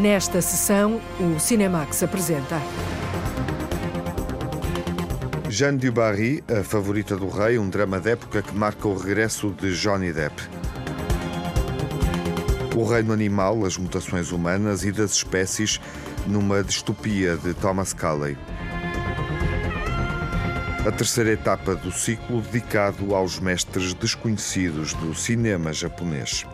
Nesta sessão, o Cinemax apresenta. Jeanne du Barry, a favorita do rei, um drama de época que marca o regresso de Johnny Depp. O reino animal, as mutações humanas e das espécies numa distopia de Thomas Calley. A terceira etapa do ciclo dedicado aos mestres desconhecidos do cinema japonês.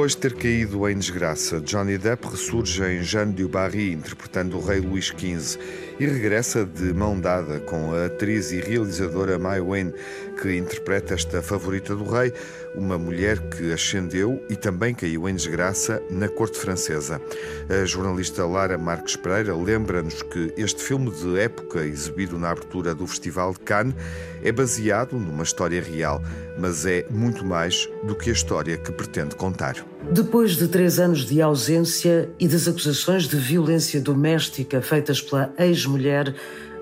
Depois de ter caído em desgraça, Johnny Depp ressurge em Jeanne du Barry, interpretando o rei Luís XV, e regressa de mão dada com a atriz e realizadora Mai Wen, que interpreta esta favorita do rei, uma mulher que ascendeu e também caiu em desgraça na corte francesa. A jornalista Lara Marques Pereira lembra-nos que este filme de época, exibido na abertura do Festival de Cannes, é baseado numa história real, mas é muito mais do que a história que pretende contar. Depois de três anos de ausência e das acusações de violência doméstica feitas pela ex-mulher,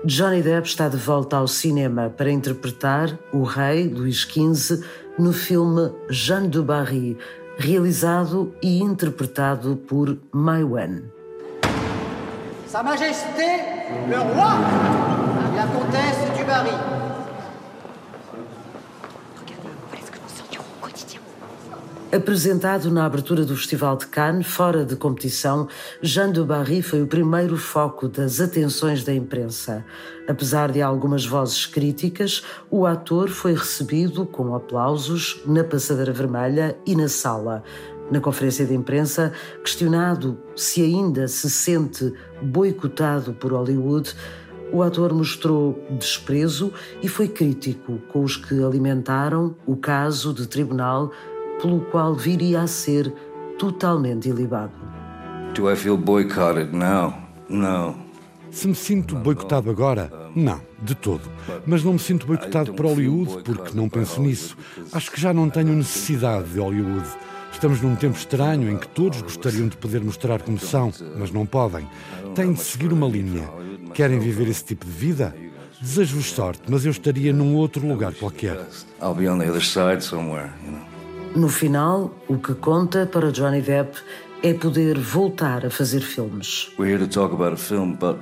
Johnny Depp está de volta ao cinema para interpretar o rei Luís XV no filme Jeanne de Barry, realizado e interpretado por Mai Wen. Sa Majesté, le roi, la comtesse du Barry. Apresentado na abertura do Festival de Cannes, fora de competição, Jean de Barry foi o primeiro foco das atenções da imprensa. Apesar de algumas vozes críticas, o ator foi recebido com aplausos na passadeira vermelha e na sala. Na conferência de imprensa, questionado se ainda se sente boicotado por Hollywood, o ator mostrou desprezo e foi crítico com os que alimentaram o caso de tribunal pelo qual viria a ser totalmente ilibado. Do I feel boycotted now? No. Se me sinto boicotado agora? Não, de todo. Mas não me sinto boicotado por Hollywood porque não penso nisso. Acho que já não tenho necessidade de Hollywood. Estamos num tempo estranho em que todos gostariam de poder mostrar como são, mas não podem. Têm de seguir uma linha. Querem viver esse tipo de vida? Desejo-vos sorte, mas eu estaria num outro lugar qualquer. I'll be on the other side somewhere, you know. No final, o que conta para Johnny Depp é poder voltar a fazer filmes. We're here to talk about a film, but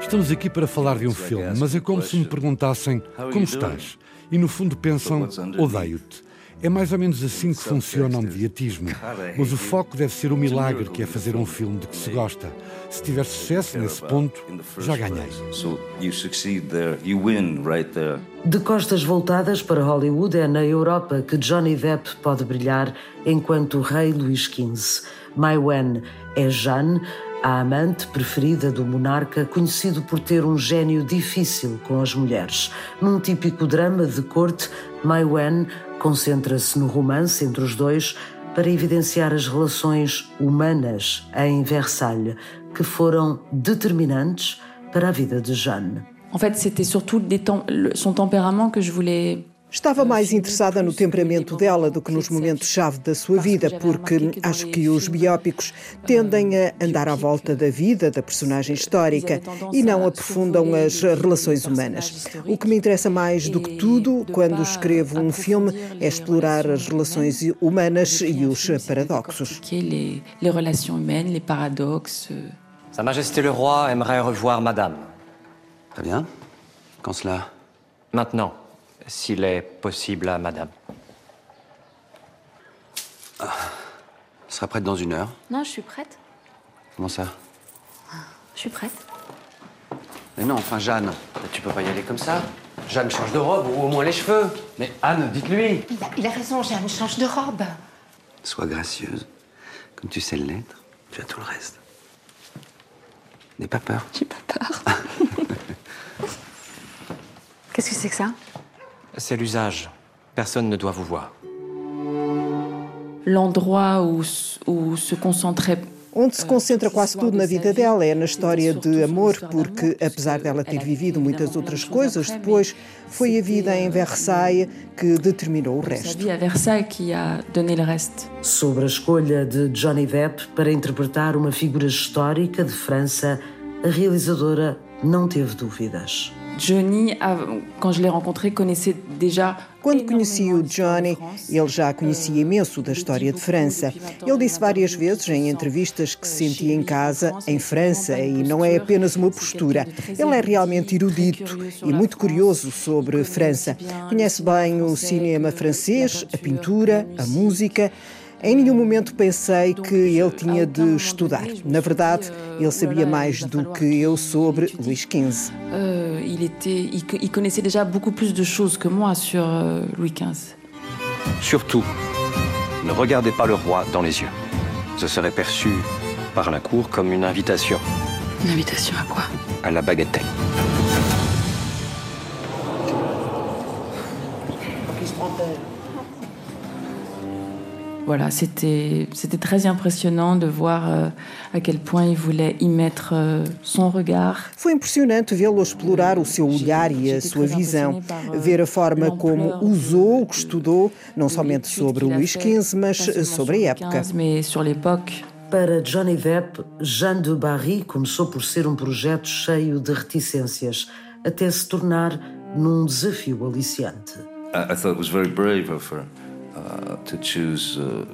Estamos aqui para falar de um filme, mas é como se me perguntassem como estás? E no fundo pensam odeio-te. É mais ou menos assim que funciona o mediatismo. Mas o foco deve ser o milagre que é fazer um filme de que se gosta. Se tiver sucesso nesse ponto, já ganhei. so you succeed there, you win right there. De costas voltadas para Hollywood, é na Europa que Johnny Depp pode brilhar enquanto o rei Luís XV. Mai Wen é Jeanne, a amante preferida do monarca, conhecido por ter um gênio difícil com as mulheres. Num típico drama de corte, Mai Wen concentra-se no romance entre os dois para evidenciar as relações humanas em Versalhes, que foram determinantes para a vida de Jeanne. En fait, c'était surtout des tem- le- son tempérament que je voulais Estava mais interessada no temperamento dela do que nos momentos-chave da sua vida, porque acho que os biópicos tendem a andar à volta da vida da personagem histórica e não aprofundam as relações humanas. O que me interessa mais do que tudo quando escrevo um filme é explorar as relações humanas e os paradoxos. les, relations humaines, les paradoxes. Sa Majesté le Roi aimerait revoir Madame. Très bien. Quand cela Maintenant, s'il est possible à Madame. Elle sera prête dans une heure. Non, je suis prête. Comment ça? Je suis prête. Mais non, enfin, Jeanne, tu peux pas y aller comme ça. Jeanne change de robe, ou au moins les cheveux. Mais Anne, dites-lui. Il a, il a raison, Jeanne, change de robe. Sois gracieuse. Comme tu sais l'être, tu as tout le reste. N'aie pas peur. J'ai pas peur. Qu'est-ce que c'est que ça? C'est l'usage. Personne ne doit vous voir. L'endroit où, où se concentrait Onde se concentra quase tudo na vida dela é na história de amor, porque apesar dela ter vivido muitas outras coisas, depois foi a vida em Versailles que determinou o resto. Sobre a escolha de Johnny Depp para interpretar uma figura histórica de França, a realizadora não teve dúvidas. Johnny, quand je l'ai rencontré, connaissait déjà quando conheci o Johnny, ele já conhecia imenso da história de França. Ele disse várias vezes em entrevistas que se sentia em casa, em França, e não é apenas uma postura. Ele é realmente erudito e muito curioso sobre França. Conhece bem o cinema francês, a pintura, a música. Em nenhum momento pensei que ele tinha de estudar. Na verdade, ele sabia mais do que eu sobre Luís XV. il, était, il, il, connaissait déjà beaucoup plus de choses que moi sur euh, Louis XV. Surtout, ne regardez pas le roi dans les yeux. Ce serait perçu par la cour comme une invitation. Une invitation à quoi? À la bagatelle. Voilà, c'était très impressionant de voir euh, à quel point il voulait y mettre euh, son regard. Foi impressionante vê-lo explorar o seu olhar e a sua visão, ver a forma como usou o que estudou, não somente sobre Luís XV, mas sobre a época. Para Johnny Depp, Jeanne de Barry começou por ser um projeto cheio de reticências, até se tornar num desafio aliciante. I, I thought it was very brave of her. Uh, to choose uh,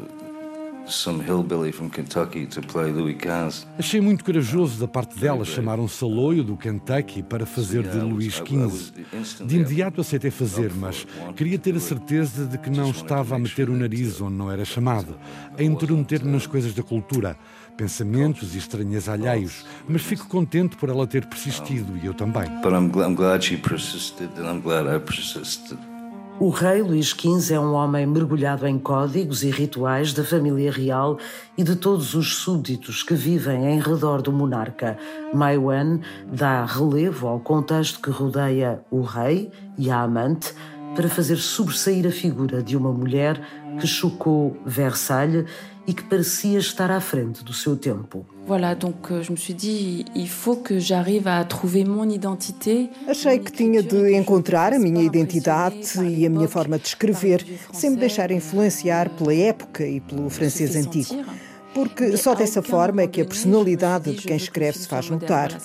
some hillbilly from Kentucky to play Louis XV. Achei muito corajoso da parte dela chamar um saloio do Kentucky para fazer de Luís XV. De imediato aceitei fazer, mas queria ter a certeza de que não estava a meter o nariz onde não era chamado, a intrometer-me nas coisas da cultura, pensamentos e estranhas alheios, mas fico contente por ela ter persistido e eu também. But I'm, I'm glad she persisted and I'm glad I persisted. O rei Luís XV é um homem mergulhado em códigos e rituais da família real e de todos os súditos que vivem em redor do monarca. Mai Wen dá relevo ao contexto que rodeia o rei e a amante para fazer sobressair a figura de uma mulher que chocou Versalhes e que parecia estar à frente do seu tempo. Voilà, donc euh, je me suis dit, il faut que j'arrive à trouver mon identité. Achei que tinha de encontrar a minha identidade e a minha forma de escrever, sem me deixar influenciar pela época e pelo francês antigo porque só dessa forma é que a personalidade de quem escreve se faz notar.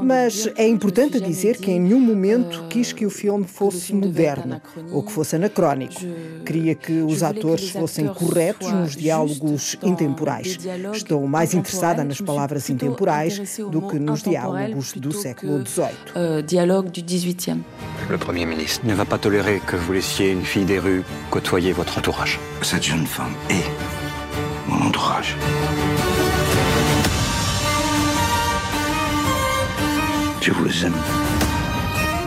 Mas é importante dizer que em nenhum momento quis que o filme fosse moderno ou que fosse anacrónico. Queria que os atores fossem corretos nos diálogos intemporais. Estou mais interessada nas palavras intemporais do que nos diálogos do século XVIII. Dialogue du XVIIIe. Le Premier ministre ne va pas tolérer que vous laissiez une fille des rues côtoyer votre entourage. Cette jeune femme est mon entourage. Je vous aime.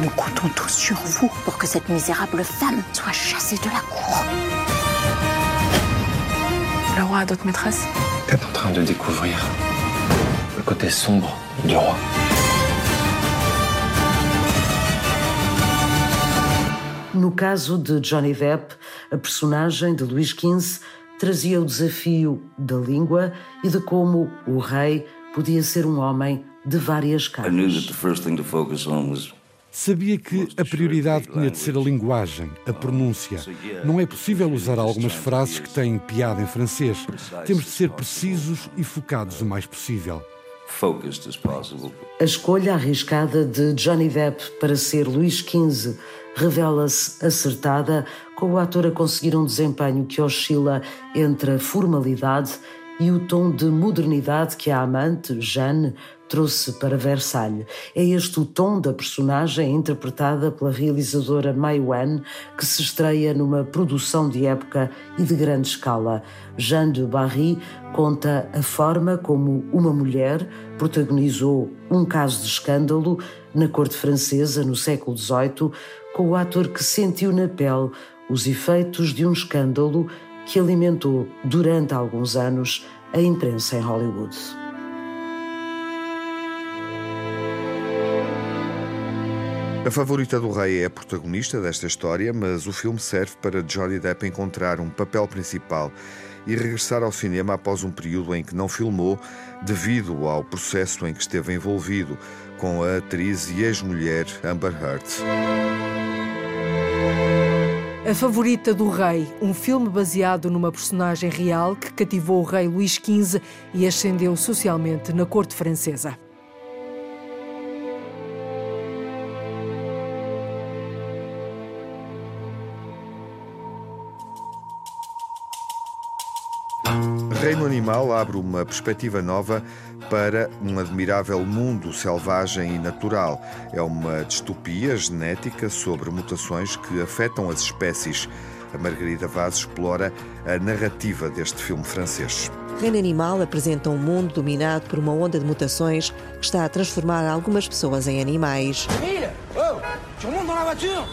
Nous comptons tous sur vous pour que cette misérable femme soit chassée de la cour. Le roi a d'autres maîtresses T'es en train de découvrir le côté sombre du roi. No caso de Johnny Depp, a personagem de Luís XV trazia o desafio da língua e de como o rei podia ser um homem de várias caras. Sabia que a prioridade tinha de ser a linguagem, a pronúncia. Não é possível usar algumas frases que têm piada em francês. Temos de ser precisos e focados o mais possível. A escolha arriscada de Johnny Depp para ser Luís XV revela-se acertada, com o ator a conseguir um desempenho que oscila entre a formalidade e o tom de modernidade que a amante, Jeanne, trouxe para Versalhes. É este o tom da personagem interpretada pela realizadora Mai Wen, que se estreia numa produção de época e de grande escala. Jeanne de Barry conta a forma como uma mulher protagonizou um caso de escândalo na corte francesa no século XVIII, com o ator que sentiu na pele os efeitos de um escândalo que alimentou durante alguns anos a imprensa em Hollywood. A favorita do rei é a protagonista desta história, mas o filme serve para Johnny Depp encontrar um papel principal e regressar ao cinema após um período em que não filmou, devido ao processo em que esteve envolvido com a atriz e ex-mulher Amber Heard. A Favorita do Rei, um filme baseado numa personagem real que cativou o rei Luís XV e ascendeu socialmente na corte francesa. Animal abre uma perspectiva nova para um admirável mundo selvagem e natural. É uma distopia genética sobre mutações que afetam as espécies. A Margarida Vaz explora a narrativa deste filme francês. Reino Animal apresenta um mundo dominado por uma onda de mutações que está a transformar algumas pessoas em animais. Emile Oh Tu la voiture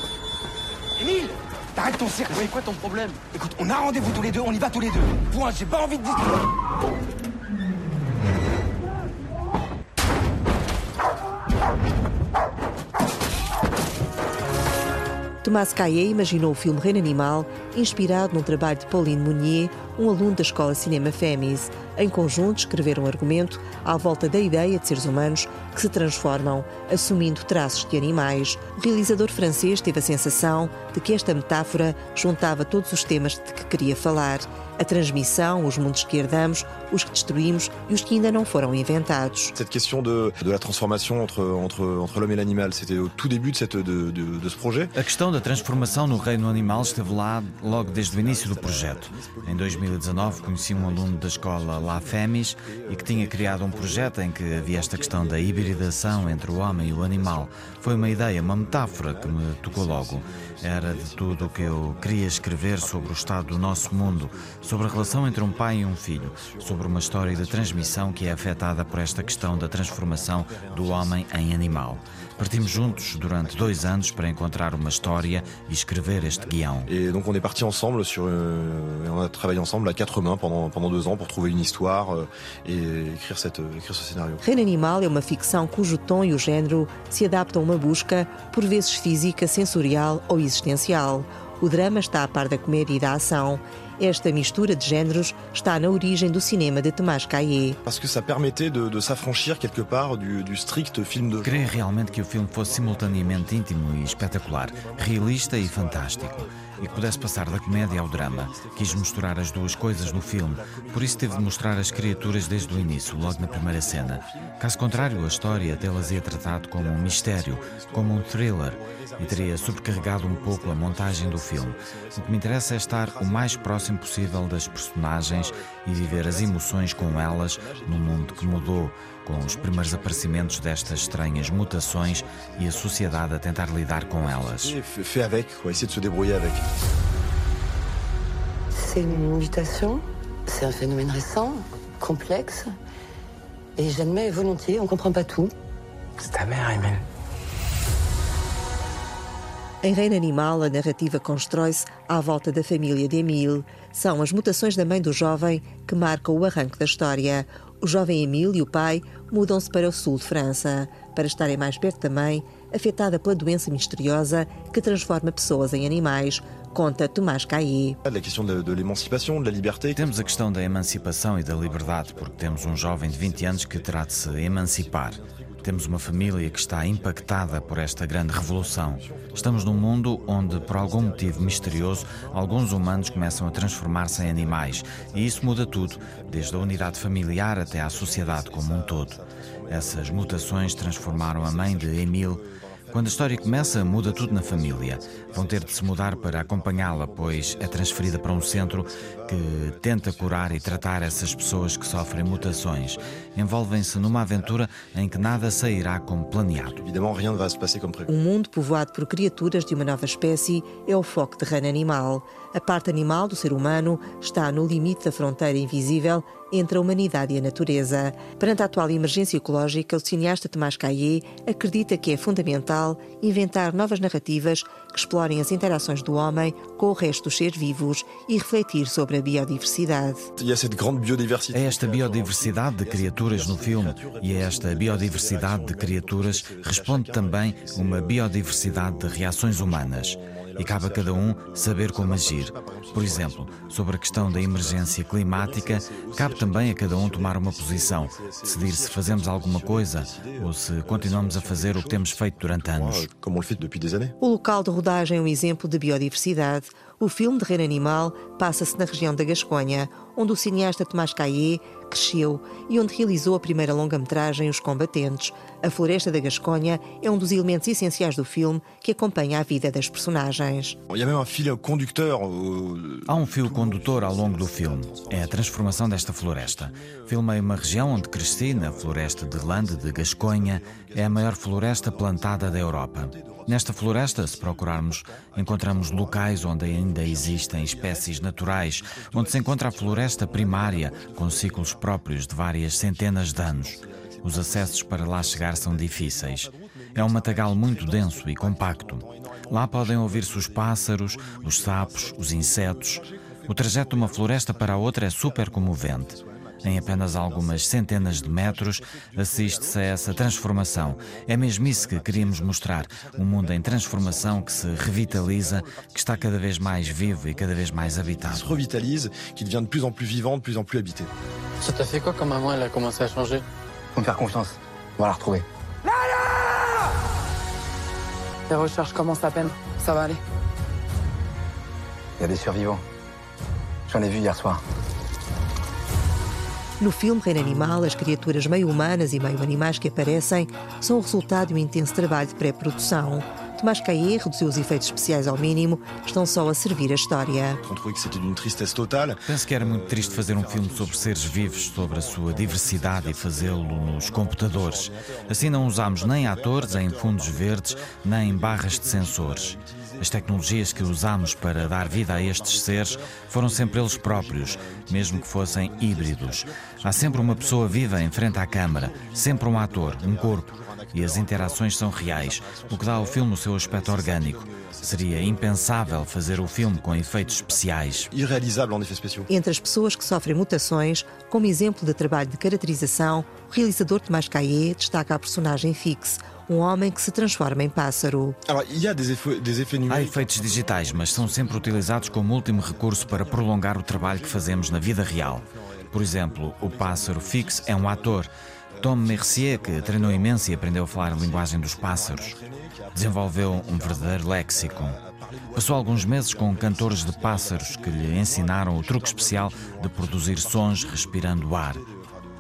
Emile T'arrêtes ton cirque, oui, quoi ton problème Écoute, on a rendez-vous tous les deux, on y va tous les deux. Point, j'ai pas envie de... Tomás Caillé imaginou o filme Reino Animal, inspirado num trabalho de Pauline Mounier, um aluno da Escola Cinema Femis. Em conjunto, escreveram um argumento à volta da ideia de seres humanos que se transformam, assumindo traços de animais. O realizador francês teve a sensação de que esta metáfora juntava todos os temas de que queria falar: a transmissão, os mundos que herdamos, os que destruímos e os que ainda não foram inventados. Cette question de, de la transformation entre, entre, entre l'homme et l'animal, c'était au tout début de, cette, de, de, de ce projet. A questão da transformação no reino animal esteve lá logo desde o início do projeto. Em 2019 conheci um aluno da escola La Femis e que tinha criado um projeto em que havia esta questão da hibridação entre o homem e o animal. Foi uma ideia, uma metáfora que me tocou logo. Era de tudo o que eu queria escrever sobre o estado do nosso mundo, sobre a relação entre um pai e um filho, sobre uma história de transmissão que é afetada por esta questão da transformação do homem em animal. Partimos juntos durante dois anos para encontrar uma história e escrever este guião. Et donc on est parti ensemble sur, euh, on a travaillé ensemble à quatre mains pendant, pendant deux ans pour trouver une histoire euh, et écrire, cette, écrire ce scénario. Reino Animal é uma ficção cujo tom e o género se adaptam a uma busca, por vezes física, sensorial ou existencial. O drama está a par da comédia e da ação. Esta mistura de géneros está na origem do cinema de Tomás Caillé. Parce que ça permettait de, de s'affranchir quelque part du, du strict film de Queria realmente que o filme fosse simultaneamente íntimo e espetacular, realista e fantástico, e que pudesse passar da comédia ao drama. Quis misturar as duas coisas no filme, por isso teve de mostrar as criaturas desde o início, logo na primeira cena. Caso contrário, a história delas ia tratado como um mistério, como um thriller, e teria sobrecarregado um pouco a montagem do filme. O que me interessa é estar o mais próximo possível das personagens e viver as emoções com elas num mundo que mudou, com os primeiros aparecimentos destas estranhas mutações e a sociedade a tentar lidar com elas. fait avec, quoi, essayer de se débrouiller avec. C'est une mutation, c'est un phénomène récent, complexe, et j'admets volontiers, on comprend pas tout. C'est ta mère, Emile. Em Reino Animal, a narrativa constrói-se à volta da família de Emile. São as mutações da mãe do jovem que marcam o arranque da história. O jovem Emile e o pai mudam-se para o sul de França, para estarem mais perto da mãe, afetada pela doença misteriosa que transforma pessoas em animais, conta Tomás la liberté. Temos a questão da emancipação e da liberdade, porque temos um jovem de 20 anos que terá de se emancipar. Temos uma família que está impactada por esta grande revolução. Estamos num mundo onde, por algum motivo misterioso, alguns humanos começam a transformar-se em animais. E isso muda tudo, desde a unidade familiar até à sociedade como um todo. Essas mutações transformaram a mãe de Emile. Quando a história começa, muda tudo na família. Vão ter de se mudar para acompanhá-la, pois é transferida para um centro que tenta curar e tratar essas pessoas que sofrem mutações. Envolvem-se numa aventura em que nada sairá como planeado. Um mundo povoado por criaturas de uma nova espécie é o foco de Reino Animal. A parte animal do ser humano está no limite da fronteira invisível entre a humanidade e a natureza. Perante a atual emergência ecológica, o cineasta Tomás Caillé acredita que é fundamental inventar novas narrativas que explorem as interações do homem com o resto dos seres vivos e refletir sobre a biodiversidade. É esta biodiversidade de criaturas no filme e a esta biodiversidade de criaturas responde também uma biodiversidade de reações humanas. E cabe a cada um saber como agir. Por exemplo, sobre a questão da emergência climática, cabe também a cada um tomar uma posição, decidir se fazemos alguma coisa ou se continuamos a fazer o que temos feito durante anos. O local de rodagem é um exemplo de biodiversidade. O filme de Reino Animal passa-se na região da Gasconha, onde o cineasta Tomás Caillé cresceu e onde realizou a primeira longa-metragem Os Combatentes. A Floresta da Gasconha é um dos elementos essenciais do filme que acompanha a vida das personagens. Há um fio condutor ao longo do filme. É a transformação desta floresta. Filmei uma região onde cresci, na floresta de Lande de Gasconha. É a maior floresta plantada da Europa. Nesta floresta, se procurarmos, encontramos locais onde ainda existem espécies naturais, onde se encontra a floresta primária, com ciclos próprios de várias centenas de anos. Os acessos para lá chegar são difíceis. É um matagal muito denso e compacto. Lá podem ouvir-se os pássaros, os sapos, os insetos. O trajeto de uma floresta para a outra é super comovente. Em apenas algumas centenas de metros, assiste-se a essa transformação. É mesmo isso que queríamos mostrar: um mundo em transformação que se revitaliza, que está cada vez mais vivo e cada vez mais habitado. Se revitalise, que devient de plus en plus vivant, de plus en plus habité. Ça t'a fait quoi quand maman elle a commencé à changer Faut me faire confiance. On va la retrouver. Les recherches commencent à peine. Ça va aller. Il y a des survivants. J'en ai vu hier soir. No filme Reino Animal, as criaturas meio humanas e meio animais que aparecem são o resultado de um intenso trabalho de pré-produção. Tomás Caillé reduziu os efeitos especiais ao mínimo, estão só a servir a história. Penso que era muito triste fazer um filme sobre seres vivos, sobre a sua diversidade e fazê-lo nos computadores. Assim não usámos nem atores em fundos verdes, nem barras de sensores. As tecnologias que usamos para dar vida a estes seres foram sempre eles próprios, mesmo que fossem híbridos. Há sempre uma pessoa viva em frente à câmara, sempre um ator, um corpo, e as interações são reais, o que dá ao filme o seu aspecto orgânico. Seria impensável fazer o filme com efeitos especiais. Irrealizável em efeitos especiais. Entre as pessoas que sofrem mutações, como exemplo de trabalho de caracterização, o realizador Tomás Caillé destaca a personagem Fix, um homem que se transforma em pássaro. Há efeitos digitais, mas são sempre utilizados como último recurso para prolongar o trabalho que fazemos na vida real. Por exemplo, o pássaro Fix é um ator. Tom Mercier, que treinou imenso e aprendeu a falar a linguagem dos pássaros, desenvolveu um verdadeiro léxico. Passou alguns meses com cantores de pássaros que lhe ensinaram o truque especial de produzir sons respirando ar.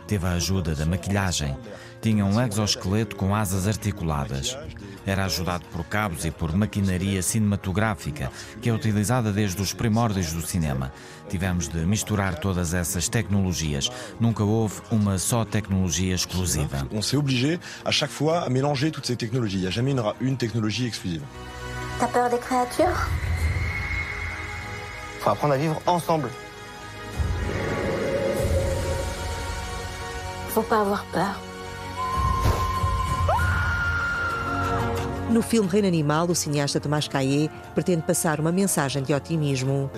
Teve a ajuda da maquilhagem. Tinha um exoesqueleto com asas articuladas. Era ajudado por cabos e por maquinaria cinematográfica, que é utilizada desde os primórdios do cinema. Tivemos de misturar todas essas tecnologias. Nunca houve uma só tecnologia exclusiva. On s'est obligé à chaque fois à mélanger toutes ces technologies. Il n'y a jamais une, une technologie exclusive. T'as peur des créatures Faut apprendre à vivre ensemble. Faut pas avoir peur. No filme Reino Animal, o cineasta Tomás Caillé pretende passar uma mensagem de otimismo.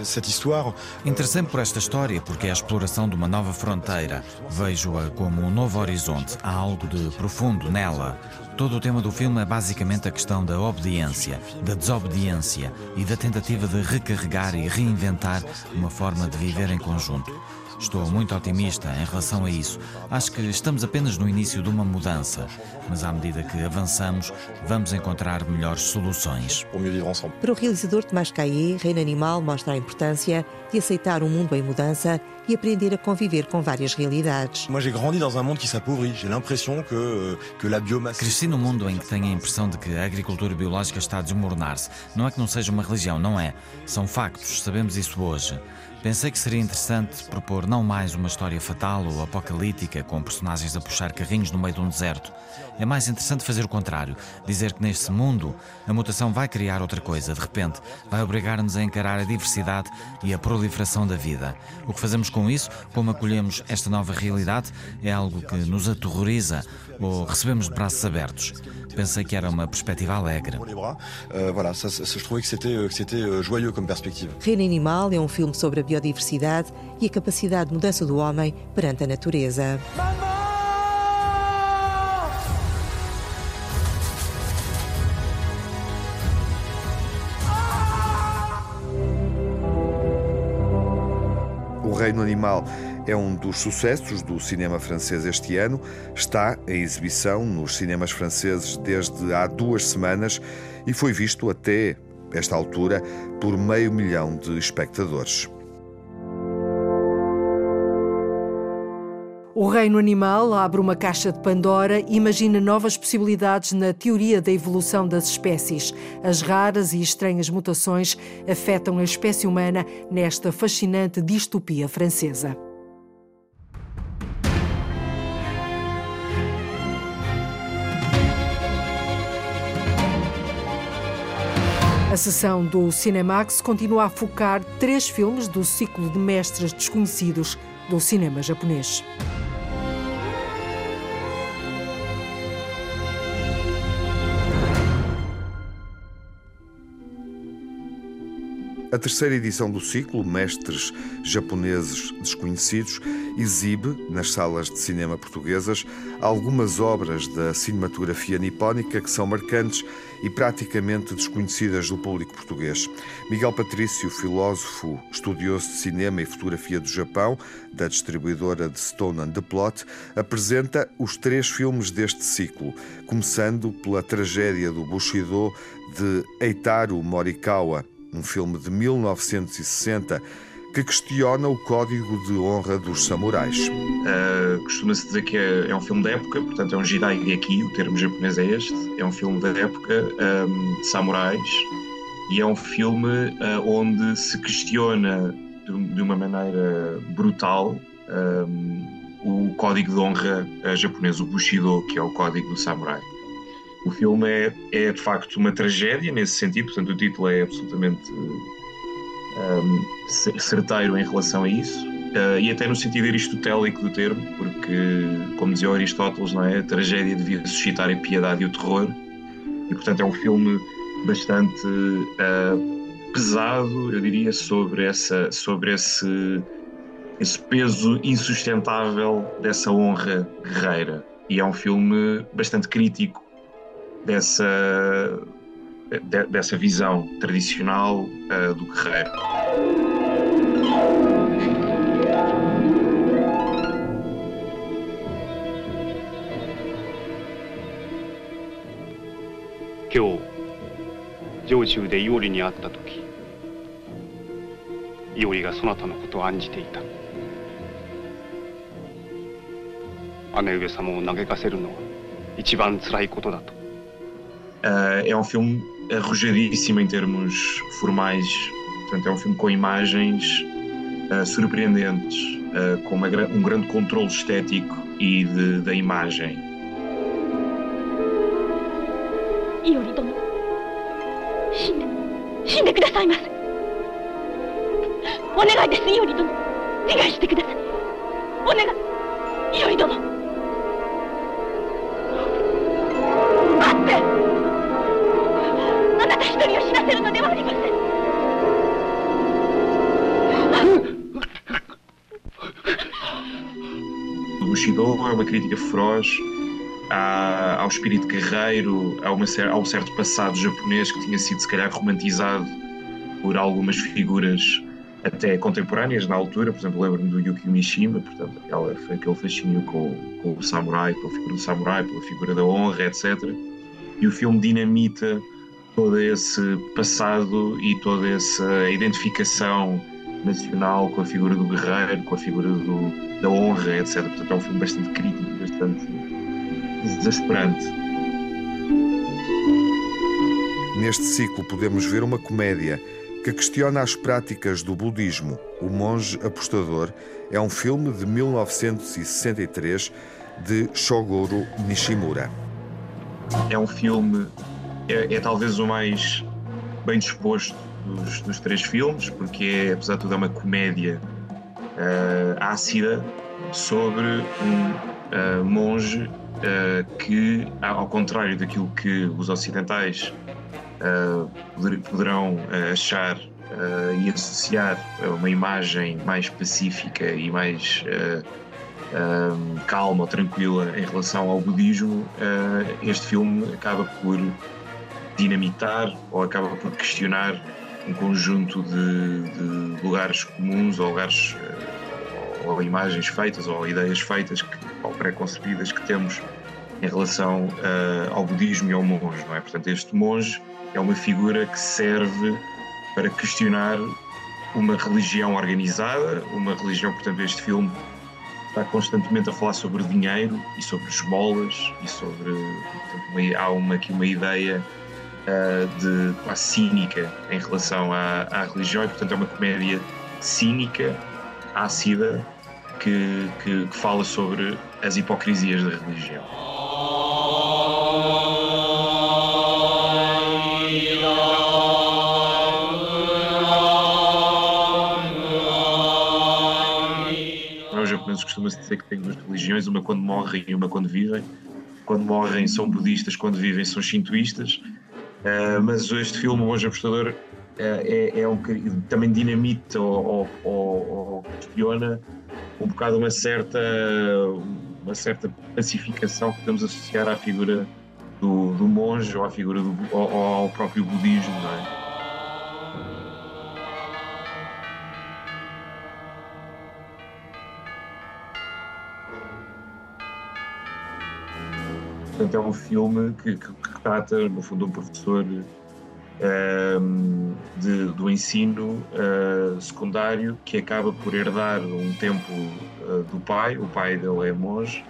Interessei-me por esta história porque é a exploração de uma nova fronteira. Vejo-a como um novo horizonte. Há algo de profundo nela. Todo o tema do filme é basicamente a questão da obediência, da desobediência e da tentativa de recarregar e reinventar uma forma de viver em conjunto. Estou muito otimista em relação a isso. Acho que estamos apenas no início de uma mudança, mas à medida que avançamos, vamos encontrar melhores soluções. Para o realizador Tomás Caillé, Reino Animal mostra a importância de aceitar um mundo em mudança e aprender a conviver com várias realidades. Cresci num mundo em que tenho a impressão de que a agricultura biológica está a desmoronar-se. Não é que não seja uma religião, não é. São factos, sabemos isso hoje. Pensei que seria interessante propor não mais uma história fatal ou apocalíptica com personagens a puxar carrinhos no meio de um deserto. É mais interessante fazer o contrário, dizer que neste mundo a mutação vai criar outra coisa, de repente, vai obrigar-nos a encarar a diversidade e a proliferação da vida. O que fazemos com isso, como acolhemos esta nova realidade, é algo que nos aterroriza o recebemos braços abertos. Pensei que era uma perspectiva alegre. Reino Animal é um filme sobre a biodiversidade e a capacidade de mudança do homem perante a natureza. O Reino Animal é um dos sucessos do cinema francês este ano. Está em exibição nos cinemas franceses desde há duas semanas e foi visto até esta altura por meio milhão de espectadores. O reino animal abre uma caixa de Pandora e imagina novas possibilidades na teoria da evolução das espécies. As raras e estranhas mutações afetam a espécie humana nesta fascinante distopia francesa. A sessão do Cinemax continua a focar três filmes do ciclo de mestres desconhecidos do cinema japonês. A terceira edição do ciclo, Mestres Japoneses Desconhecidos, exibe, nas salas de cinema portuguesas, algumas obras da cinematografia nipónica que são marcantes e praticamente desconhecidas do público português. Miguel Patrício, filósofo, estudioso de cinema e fotografia do Japão, da distribuidora de Stone and the Plot, apresenta os três filmes deste ciclo, começando pela tragédia do Bushido de Eitaru Morikawa, um filme de 1960 que questiona o código de honra dos samurais. Uh, Costuma-se dizer que é, é, um filme da época, portanto é um Jidaigeki, o termo japonês é este, é um filme da época um, de samurais e é um filme uh, onde se questiona de, de uma maneira brutal um, o código de honra japonês, o Bushido, que é o código do samurai. O filme é, é de facto uma tragédia nesse sentido, portanto o título é absolutamente um, certeiro em relação a isso. Uh, e até no sentido aristotélico do termo, porque, como dizia Aristóteles, não é? a tragédia devia suscitar a piedade e o terror, e portanto é um filme bastante uh, pesado, eu diria, sobre, essa, sobre esse, esse peso insustentável dessa honra guerreira. E é um filme bastante crítico dessa, de, で伊織にあった時伊りがそなたのことを案じていた。姉上様を嘆かせるのは一番つらいことだと。Uh, é um filme arrojadíssimo em termos formais, portanto, é um filme com imagens uh, surpreendentes, uh, com uma, um grande controle estético e de, da imagem. Iori-dono. shinde, shinde kudasai masu. Onegai desu, Yuri dono. Negai shite kudasai. Onegai, Yuri dono. Uma crítica feroz ao espírito guerreiro, a, uma, a um certo passado japonês que tinha sido, se calhar, romantizado por algumas figuras até contemporâneas na altura, por exemplo, lembro-me do Yukio Mishima, portanto, aquela, aquele fascínio com, com, o samurai, pela figura do samurai, pela figura da honra, etc. E o filme dinamita todo esse passado e toda essa identificação nacional com a figura do guerreiro, com a figura do, da honra, etc. Portanto, é um filme bastante crítico, bastante desesperante. Neste ciclo podemos ver uma comédia que questiona as práticas do budismo. O Monge Apostador é um filme de 1963 de Shogoro Nishimura. É um filme, é, é talvez o mais bem disposto dos, dos, três filmes, porque é, apesar de tudo, é uma comédia uh, ácida sobre um uh, monge uh, que, ao contrário daquilo que os ocidentais poderão achar e associar a uma imagem mais pacífica e mais calma ou tranquila em relação ao budismo, este filme acaba por dinamitar ou acaba por questionar um conjunto de, de lugares comuns ou lugares ou, imagens feitas ou ideias feitas que, ou pré-concebidas que temos em relação uh, ao budismo e ao monge, não é? Portanto, este monge é uma figura que serve para questionar uma religião organizada, uma religião, portanto, este filme está constantemente a falar sobre dinheiro e sobre esmolas e sobre. Portanto, uma, há uma, aqui uma ideia de quase cínica em relação à, à, religião e, portanto, é uma comédia cínica, ácida, que, que, que fala sobre as hipocrisias da religião. costuma-se dizer que tem duas religiões, uma quando morrem e uma quando vivem. Quando morrem são budistas, quando vivem são shintoístas. Uh, mas este filme, O Monge Apostador, uh, é, é, um, também dinamita ou, ou, questiona um bocado uma certa, uma certa pacificação que podemos associar à figura do, do monge ou à figura do, ou ao próprio budismo, não é? Portanto, é um filme que, que, trata, no fundo, um professor ehm, de, do ensino uh, secundário que acaba por herdar um tempo uh, do pai, o pai dele é monge,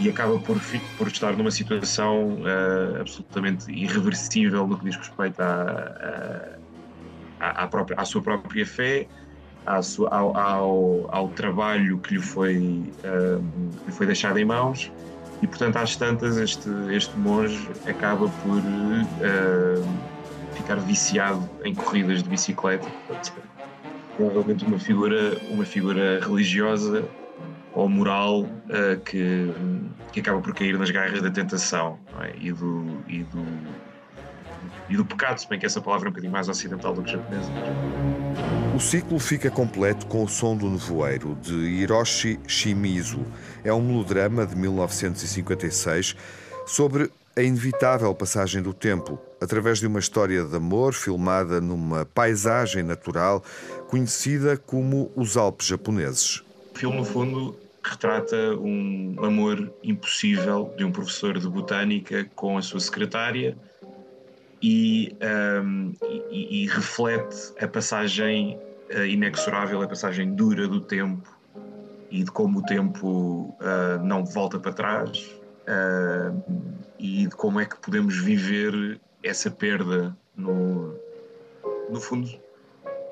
e acaba por, por estar numa situação uh, absolutamente irreversível no que diz respeito à, à, à, própria, à sua própria fé, ao, ao, ao, trabalho que lhe foi, ehm, que lhe foi deixado em mãos e portanto às tantas este, este monge acaba por uh, ficar viciado em corridas de bicicleta provavelmente uma figura uma figura religiosa ou moral uh, que, que acaba por cair nas garras da tentação é? e, do, e, do, e do pecado, se bem que essa palavra é um bocadinho mais ocidental do que japonesa. O ciclo fica completo com o som do nevoeiro, de Hiroshi Shimizu. É um melodrama de 1956 sobre a inevitável passagem do tempo, através de uma história de amor filmada numa paisagem natural conhecida como os Alpes japoneses. O filme, no fundo, retrata um amor impossível de um professor de botânica com a sua secretária e, um, e, e reflete a passagem uh, inexorável, a passagem dura do tempo e de como o tempo uh, não volta para trás uh, e de como é que podemos viver essa perda no, no fundo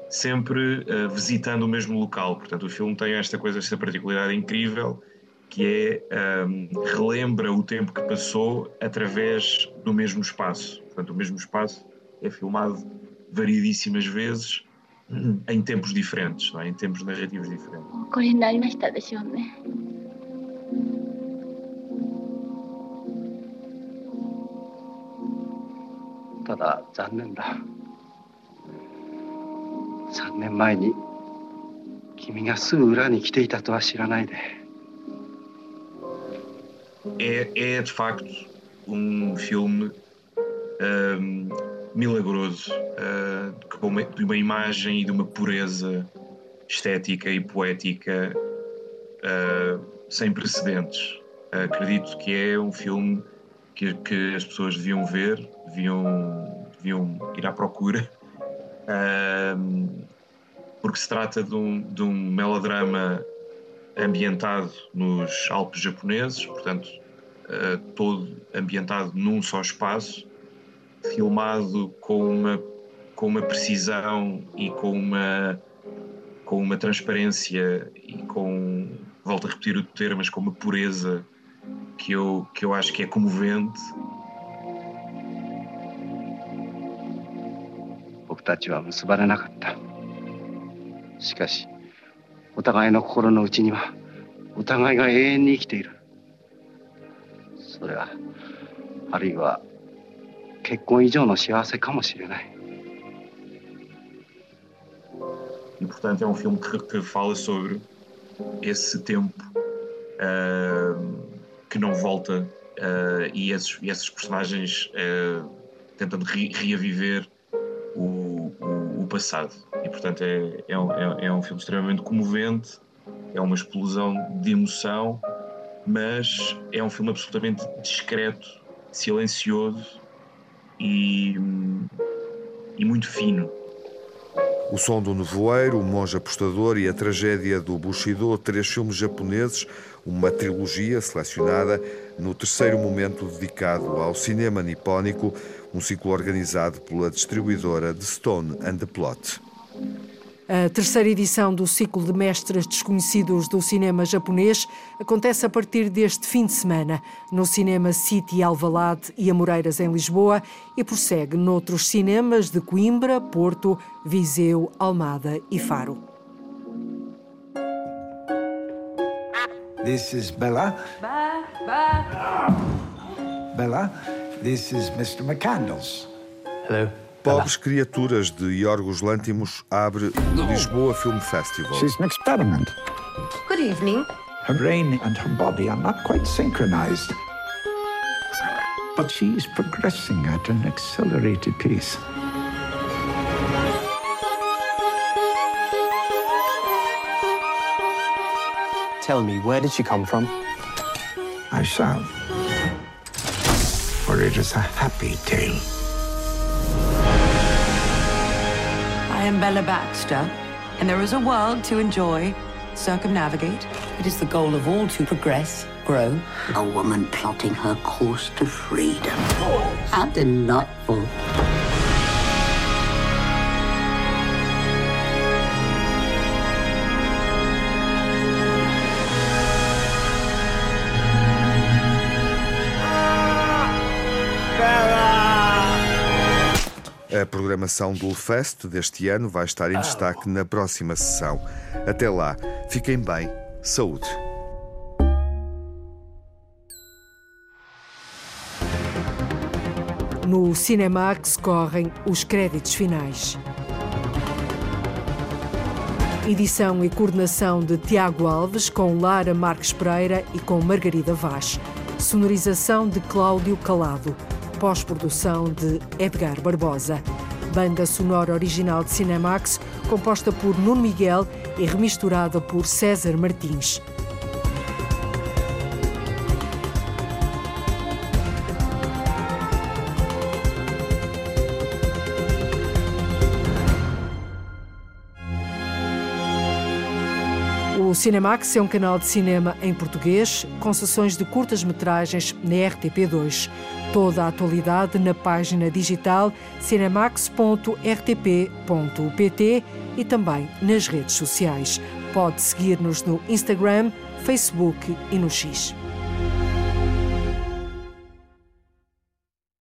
sempre uh, visitando o mesmo local. Portanto, o filme tem esta coisa, esta particularidade incrível que é um, relembra o tempo que passou através do mesmo espaço. Portanto, o mesmo espaço é filmado variedíssimas vezes em tempos diferentes, é? em tempos narrativos diferentes. これになりましたでしょうね。ただ残念だ。3年前に君がすぐ裏に来ていたとは知らないで。É, é de facto um filme um, milagroso, uh, de uma imagem e de uma pureza estética e poética uh, sem precedentes. Uh, acredito que é um filme que, que, as pessoas deviam ver, deviam, deviam ir à procura, porque se trata de um, de um melodrama ambientado nos Alpes japoneses, portanto, todo ambientado num só espaço filmado com uma, com uma precisão e com uma, com uma transparência e com, volto a repetir o termo, mas com uma pureza que eu, que eu acho que é comovente. 僕たちは結ばれなかったしかしお互いの心の内にはお互いが永遠に生きているそれはあるいは 結婚以上の幸せかもしれない。E portanto é um filme que, que fala sobre esse tempo uh, que não volta uh, e, esses, e esses personagens uh, tentando re reaviver o, o, o, passado. E portanto é, é, um, é, é um filme extremamente comovente é uma explosão de emoção, mas é um filme absolutamente discreto, silencioso e, e muito fino. O Som do Nevoeiro, O Monge Apostador e A Tragédia do Bushido, três filmes japoneses, uma trilogia selecionada no terceiro momento dedicado ao cinema nipónico, um ciclo organizado pela distribuidora Stone and the Plot. A terceira edição do ciclo de mestres desconhecidos do cinema japonês acontece a partir deste fim de semana no Cinema City Alvalade e Amoreiras em Lisboa e prossegue noutros cinemas de Coimbra, Porto, Viseu, Almada e Faro. This is Bella. Ba, ba. Bella, this is Mr. McCandles. Hello. Pobres Criaturas de Yorgos Lantimos abre Lisboa Film Festival. She's an experiment. Good evening. Her brain and her body are not quite synchronized. But she is progressing at an accelerated pace. Tell me, where did she come from? I shall. For it is a happy tale. Am Bella Baxter, and there is a world to enjoy, circumnavigate. It is the goal of all to progress, grow. A woman plotting her course to freedom. How delightful. A programação do Fest deste ano vai estar em destaque na próxima sessão. Até lá, fiquem bem, saúde. No Cinemax correm os créditos finais. Edição e coordenação de Tiago Alves, com Lara Marques Pereira e com Margarida Vaz. Sonorização de Cláudio Calado. Pós-produção de Edgar Barbosa. Banda sonora original de Cinemax, composta por Nuno Miguel e remisturada por César Martins. O Cinemax é um canal de cinema em português, com sessões de curtas-metragens na RTP2. Toda a atualidade na página digital cinemax.rtp.pt e também nas redes sociais. Pode seguir-nos no Instagram, Facebook e no X.